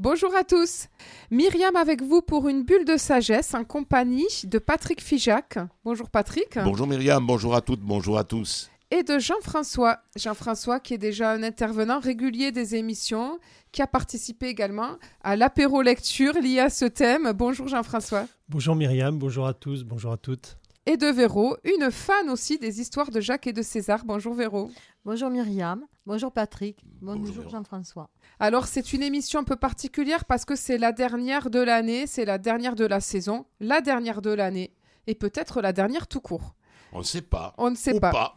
Bonjour à tous. Myriam avec vous pour une bulle de sagesse en compagnie de Patrick Fijac. Bonjour Patrick. Bonjour Myriam, bonjour à toutes, bonjour à tous. Et de Jean-François. Jean-François qui est déjà un intervenant régulier des émissions, qui a participé également à l'apéro lecture lié à ce thème. Bonjour Jean-François. Bonjour Myriam, bonjour à tous, bonjour à toutes. Et de Véro, une fan aussi des histoires de Jacques et de César. Bonjour Véro. Bonjour Myriam, bonjour Patrick, bonjour, Jean-François. Alors c'est une émission un peu particulière parce que c'est la dernière de l'année, c'est la dernière de la saison, la dernière de l'année et peut-être la dernière tout court. On ne sait pas. On ne sait Ou pas.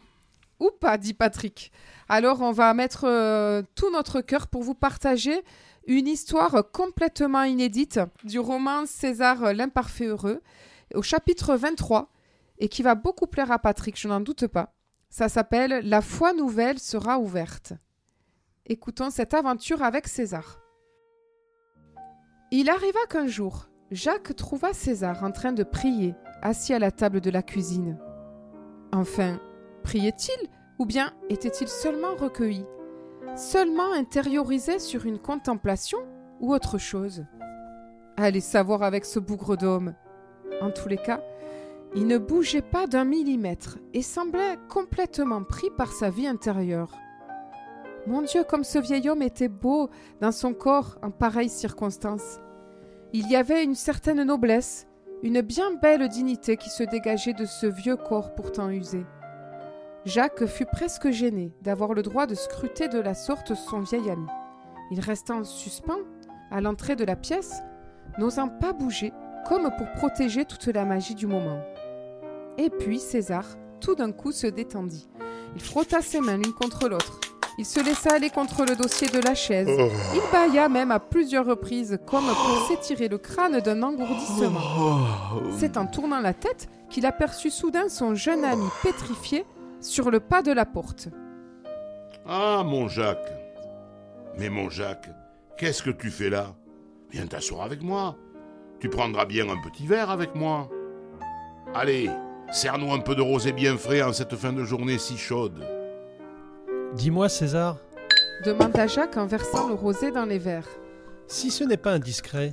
Ou pas, dit Patrick. Alors on va mettre euh, tout notre cœur pour vous partager une histoire complètement inédite du roman César l'imparfait heureux au chapitre 23 et qui va beaucoup plaire à Patrick, je n'en doute pas. Ça s'appelle La foi nouvelle sera ouverte. Écoutons cette aventure avec César. Il arriva qu'un jour, Jacques trouva César en train de prier, assis à la table de la cuisine. Enfin, priait-il ou bien était-il seulement recueilli, seulement intériorisé sur une contemplation ou autre chose? Allez savoir avec ce bougre d'homme. En tous les cas, il ne bougeait pas d'un millimètre et semblait complètement pris par sa vie intérieure. Mon Dieu, comme ce vieil homme était beau dans son corps en pareille circonstance. Il y avait une certaine noblesse, une bien belle dignité qui se dégageait de ce vieux corps pourtant usé. Jacques fut presque gêné d'avoir le droit de scruter de la sorte son vieil ami. Il resta en suspens à l'entrée de la pièce, n'osant pas bouger, comme pour protéger toute la magie du moment. Et puis César, tout d'un coup, se détendit. Il frotta ses mains l'une contre l'autre. Il se laissa aller contre le dossier de la chaise. Il bâilla même à plusieurs reprises, comme pour s'étirer le crâne d'un engourdissement. C'est en tournant la tête qu'il aperçut soudain son jeune ami pétrifié sur le pas de la porte. Ah, mon Jacques. Mais mon Jacques, qu'est-ce que tu fais là? Viens t'asseoir avec moi. Tu prendras bien un petit verre avec moi. Allez, serre-nous un peu de rosé bien frais en cette fin de journée si chaude. Dis-moi César, demanda Jacques en versant le rosé dans les verres. si ce n'est pas indiscret,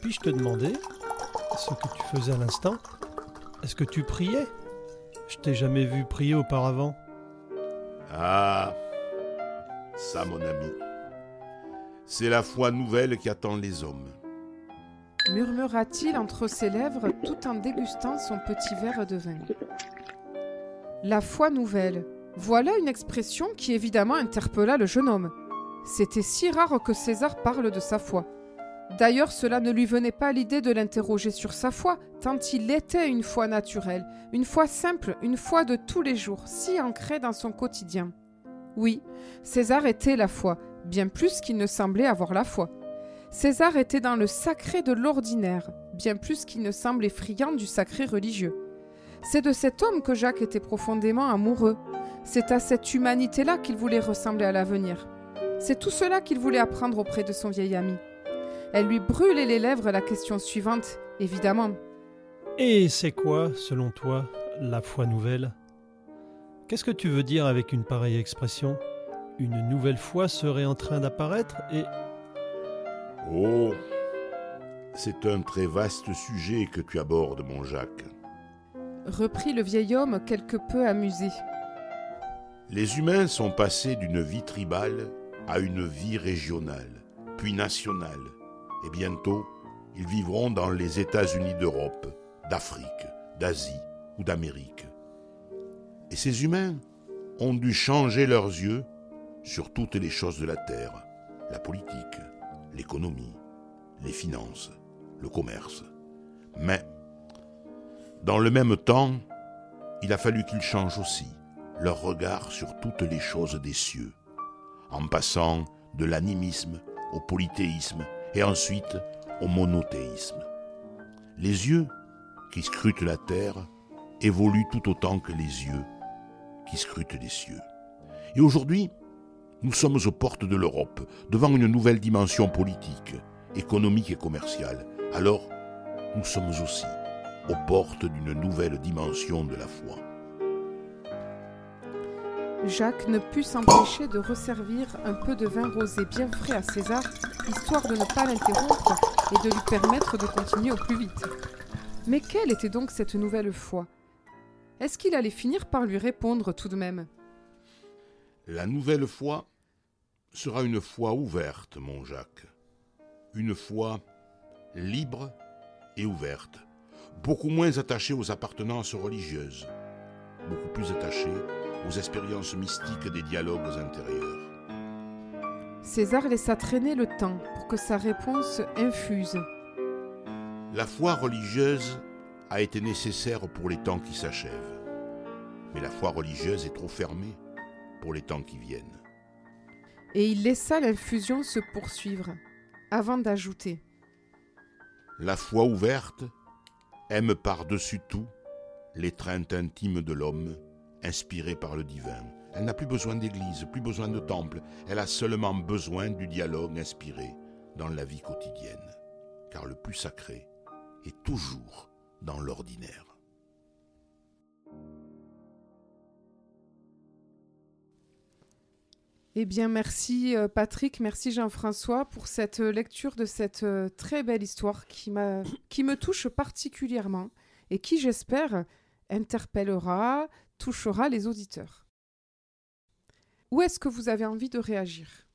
puis-je te demander ce que tu faisais à l'instant? Est-ce que tu priais? Je t'ai jamais vu prier auparavant. Ah, ça, mon ami. C'est la foi nouvelle qui attend les hommes. Murmura-t-il entre ses lèvres tout en dégustant son petit verre de vin. La foi nouvelle. Voilà une expression qui évidemment interpella le jeune homme. C'était si rare que César parle de sa foi. D'ailleurs, cela ne lui venait pas l'idée de l'interroger sur sa foi, tant il était une foi naturelle, une foi simple, une foi de tous les jours, si ancrée dans son quotidien. Oui, César était la foi, bien plus qu'il ne semblait avoir la foi. César était dans le sacré de l'ordinaire, bien plus qu'il ne semblait friand du sacré religieux. C'est de cet homme que Jacques était profondément amoureux. C'est à cette humanité-là qu'il voulait ressembler à l'avenir. C'est tout cela qu'il voulait apprendre auprès de son vieil ami. Elle lui brûlait les lèvres la question suivante, évidemment. Et c'est quoi, selon toi, la foi nouvelle? Qu'est-ce que tu veux dire avec une pareille expression? Une nouvelle foi serait en train d'apparaître et... Oh, c'est un très vaste sujet que tu abordes, mon Jacques. Reprit le vieil homme quelque peu amusé. Les humains sont passés d'une vie tribale à une vie régionale, puis nationale, et bientôt ils vivront dans les États-Unis d'Europe, d'Afrique, d'Asie ou d'Amérique. Et ces humains ont dû changer leurs yeux sur toutes les choses de la terre, la politique, l'économie, les finances, le commerce. Mais, dans le même temps, il a fallu qu'ils changent aussi leur regard sur toutes les choses des cieux, en passant de l'animisme au polythéisme et ensuite au monothéisme. Les yeux qui scrutent la terre évoluent tout autant que les yeux qui scrutent les cieux. Et aujourd'hui, nous sommes aux portes de l'Europe, devant une nouvelle dimension politique, économique et commerciale. Alors, nous sommes aussi aux portes d'une nouvelle dimension de la foi. Jacques ne put s'empêcher de resservir un peu de vin rosé bien frais à César, histoire de ne pas l'interrompre et de lui permettre de continuer au plus vite. Mais quelle était donc cette nouvelle foi? Est-ce qu'il allait finir par lui répondre tout de même? La nouvelle foi sera une foi ouverte, mon Jacques. Une foi libre et ouverte, beaucoup moins attachée aux appartenances religieuses, beaucoup plus attachée aux expériences mystiques des dialogues intérieurs. César laissa traîner le temps pour que sa réponse infuse. La foi religieuse a été nécessaire pour les temps qui s'achèvent, mais la foi religieuse est trop fermée pour les temps qui viennent. Et il laissa l'infusion se poursuivre, avant d'ajouter. La foi ouverte aime par-dessus tout l'étreinte intime de l'homme, inspirée par le divin. Elle n'a plus besoin d'église, plus besoin de temple, elle a seulement besoin du dialogue inspiré dans la vie quotidienne, car le plus sacré est toujours dans l'ordinaire. Eh bien, merci euh, Patrick, merci Jean-François pour cette euh, lecture de cette euh, très belle histoire qui, qui me touche particulièrement et qui, j'espère, interpellera, touchera les auditeurs. Où est-ce que vous avez envie de réagir?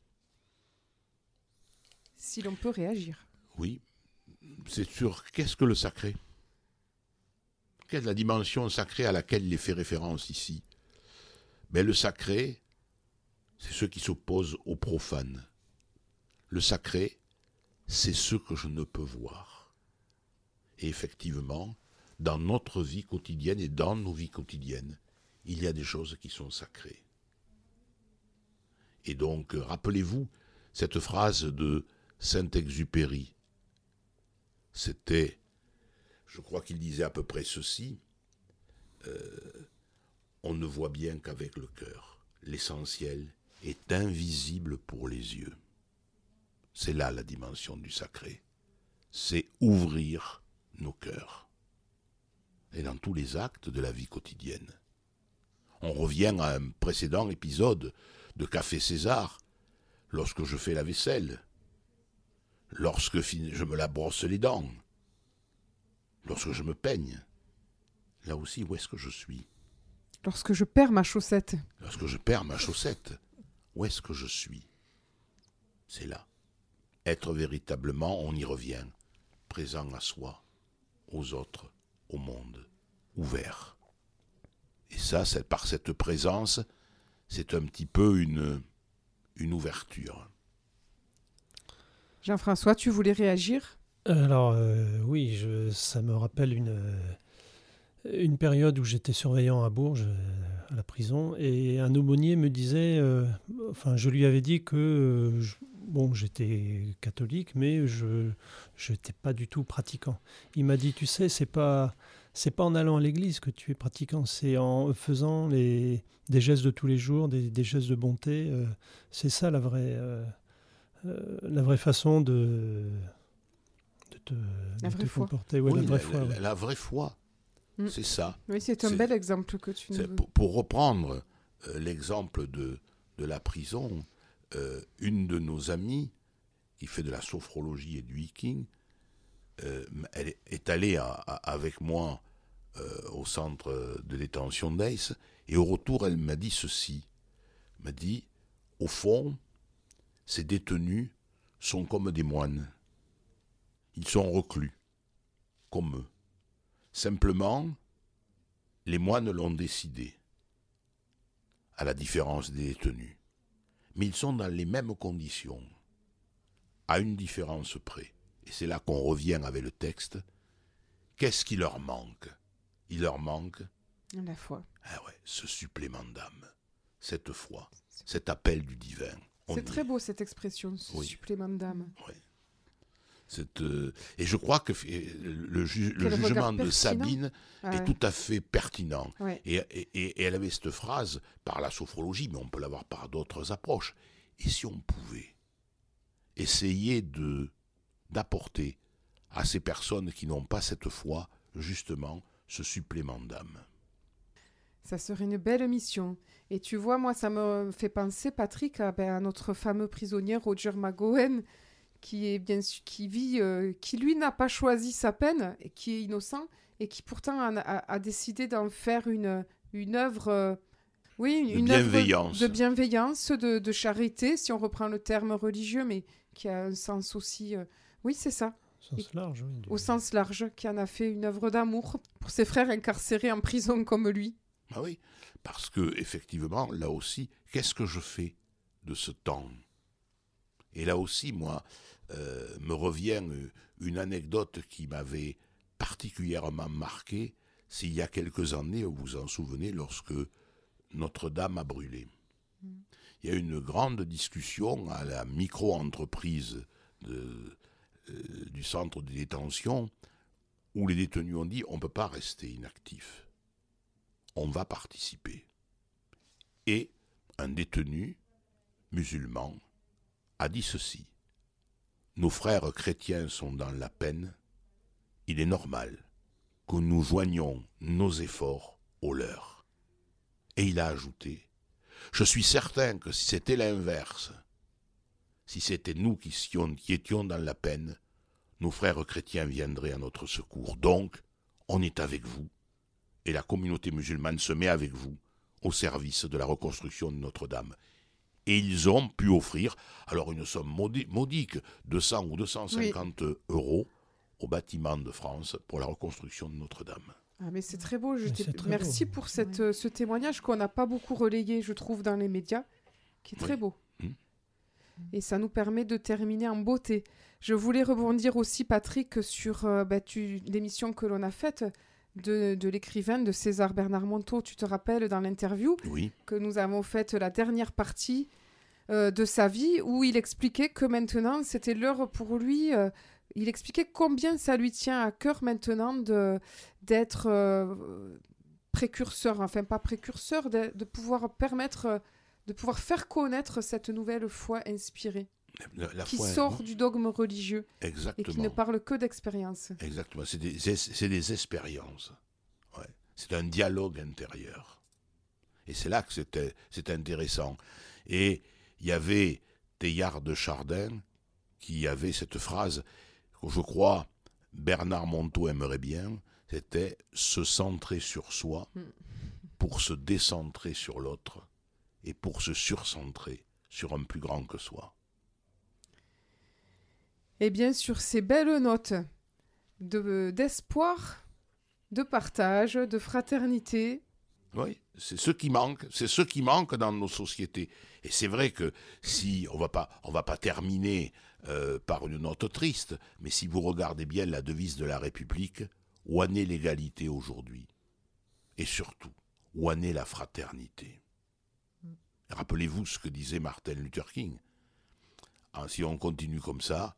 Si l'on peut réagir. Oui, c'est sur qu'est-ce que le sacré? Quelle est la dimension sacrée à laquelle il est fait référence ici? Mais ben, Le sacré, c'est ce qui s'oppose au profane. Le sacré, c'est ce que je ne peux voir. Et effectivement, dans notre vie quotidienne et dans nos vies quotidiennes, il y a des choses qui sont sacrées. Et donc, rappelez-vous cette phrase de Saint-Exupéry. C'était, je crois qu'il disait à peu près ceci, euh, on ne voit bien qu'avec le cœur. L'essentiel est invisible pour les yeux. C'est là la dimension du sacré. C'est ouvrir nos cœurs. Et dans tous les actes de la vie quotidienne. On revient à un précédent épisode de Café César, lorsque je fais la vaisselle, lorsque je me la brosse les dents, lorsque je me peigne. Là aussi, où est-ce que je suis? Lorsque je perds ma chaussette. Lorsque je perds ma chaussette. Où est-ce que je suis? C'est là. Être véritablement, on y revient, présent à soi, aux autres, au monde, ouvert. Et ça, c'est par cette présence, c'est un petit peu une, une ouverture. Jean-François, tu voulais réagir? Alors euh, oui, je, ça me rappelle une, une période où j'étais surveillant à Bourges à la prison et un aumônier me disait, euh, enfin je lui avais dit que euh, bon j'étais catholique mais je n'étais pas du tout pratiquant. Il m'a dit tu sais c'est pas c'est pas en allant à l'église que tu es pratiquant, c'est en faisant les des gestes de tous les jours, des, gestes de bonté. Euh, c'est ça la vraie la vraie façon de de te, la vraie foi. comporter. la, vraie foi, la vraie foi. Mm. C'est ça. Oui, c'est un bel exemple que tu nous pour, pour, reprendre euh, l'exemple de, de la prison, euh, une de nos amies, qui fait de la sophrologie et du hiking, euh, elle est allée avec moi au centre de détention d'Ace, et au retour, elle m'a dit ceci. Elle m'a dit, au fond, ces détenus sont comme des moines. Ils sont reclus, comme eux. Simplement, les moines l'ont décidé, à la différence des détenus. Mais ils sont dans les mêmes conditions, à une différence près. Et c'est là qu'on revient avec le texte. Qu'est-ce qui leur manque? Il leur manque la foi. Ah ouais, ce supplément d'âme, cette foi, cet appel du divin. C'est très beau cette expression, ce supplément d'âme. Oui. Euh, et je crois que le, jugement de Sabine est tout à fait pertinent. Et, elle avait cette phrase par la sophrologie, mais on peut l'avoir par d'autres approches. Et si on pouvait essayer de d'apporter à ces personnes qui n'ont pas cette foi, justement, ce supplément d'âme? Ça serait une belle mission. Et tu vois, moi, ça me fait penser, Patrick, à, ben, à notre fameux prisonnier Roger McGowan, qui est bien qui vit, euh, qui lui n'a pas choisi sa peine, et qui est innocent, et qui pourtant a, a- a décidé d'en faire une, une œuvre, euh, oui, De une œuvre bienveillance. de bienveillance, de, de charité, si on reprend le terme religieux, mais qui a un sens aussi, euh, oui, c'est ça, Au sens large, oui. du- au sens large, qui en a fait une œuvre d'amour pour ses frères incarcérés en prison comme lui. Ah oui, parce que effectivement, là aussi, qu'est-ce que je fais de ce temps? Et là aussi, moi, euh, me revient euh, une anecdote qui m'avait particulièrement marqué. C'est il y a quelques années, vous vous en souvenez, lorsque Notre-Dame a brûlé. Il y a eu une grande discussion à la micro-entreprise euh, du centre de détention où les détenus ont dit on ne peut pas rester inactif on va participer. Et un détenu musulman a dit ceci. Nos frères chrétiens sont dans la peine. Il est normal que nous joignions nos efforts aux leurs. Et il a ajouté, Je suis certain que si c'était l'inverse, si c'était nous qui qui étions dans la peine, nos frères chrétiens viendraient à notre secours. Donc, on est avec vous et la communauté musulmane se met avec vous au service de la reconstruction de Notre-Dame. Et ils ont pu offrir, alors une somme modique, 200 ou 250 euros au bâtiment de France pour la reconstruction de Notre-Dame. Ah, mais c'est très beau. Je très Merci beau. pour cette, ce témoignage qu'on n'a pas beaucoup relayé, je trouve, dans les médias, qui est très Oui. beau. Mm. Et ça nous permet de terminer en beauté. Je voulais rebondir aussi, Patrick, sur euh, bah, l'émission que l'on a faite de, de l'écrivain de César Bernard Monteau. Tu te rappelles dans l'interview Oui, que nous avons faite la dernière partie euh, de sa vie où il expliquait que maintenant c'était l'heure pour lui. euh, il expliquait combien ça lui tient à cœur maintenant de d'être euh, précurseur, enfin pas précurseur, de, de pouvoir permettre, de pouvoir faire connaître cette nouvelle foi inspirée la, la qui foi- sort du dogme religieux et qui ne parle que d'expérience. Exactement. C'est des, des expériences. Ouais. C'est un dialogue intérieur. Et c'est là que c'était c'est intéressant. Et il y avait Théard de Chardin qui avait cette phrase que je crois Bernard Monteau aimerait bien, c'était se centrer sur soi Mm. pour se décentrer sur l'autre et pour se surcentrer sur un plus grand que soi. Et bien sur ces belles notes de- d'espoir, de partage, de fraternité, Oui, c'est ce qui manque, c'est ce qui manque dans nos sociétés. Et c'est vrai que si on va pas, on va pas terminer euh, par une note triste, mais si vous regardez bien la devise de la République, où en est l'égalité aujourd'hui? Et surtout, où en est la fraternité? Rappelez-vous ce que disait Martin Luther King. Ah, si on continue comme ça,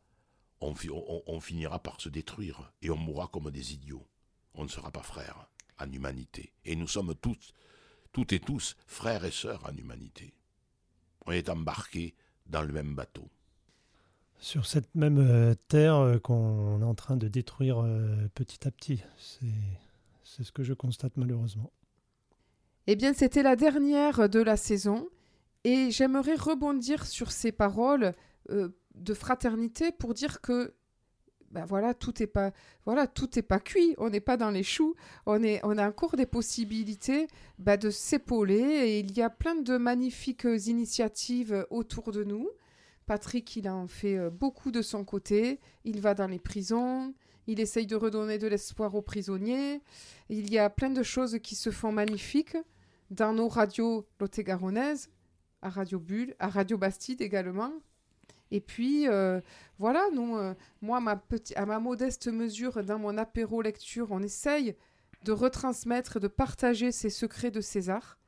on, fi- on- on finira par se détruire et on mourra comme des idiots. On ne sera pas frères en humanité. Et nous sommes tous, toutes et tous, frères et sœurs en humanité. On est embarqués dans le même bateau. Sur cette même euh, terre euh, qu'on est en train de détruire euh, petit à petit. C'est c'est ce que je constate malheureusement. Eh bien, c'était la dernière de la saison et j'aimerais rebondir sur ces paroles euh, de fraternité pour dire que ben voilà, tout est pas voilà, tout est pas cuit, on n'est pas dans les choux, on est on a encore des possibilités ben, de s'épauler et il y a plein de magnifiques initiatives autour de nous. Patrick, il en fait euh, beaucoup de son côté, il va dans les prisons, il essaye de redonner de l'espoir aux prisonniers. Il y a plein de choses qui se font magnifiques dans nos radios lot-et-garonnaises, à Radio Bulle, à Radio Bastide également. Et puis, euh, voilà, nous, euh, moi, ma petit- à ma modeste mesure, dans mon apéro lecture, on essaye de retransmettre, de partager ces secrets de César.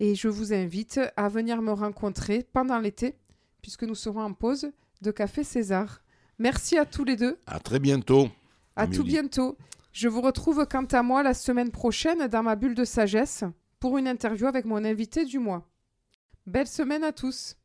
Et je vous invite à venir me rencontrer pendant l'été, puisque nous serons en pause de Café César. Merci à tous les deux. À très bientôt. À tout bientôt. Je vous retrouve quant à moi la semaine prochaine dans ma bulle de sagesse pour une interview avec mon invité du mois. Belle semaine à tous.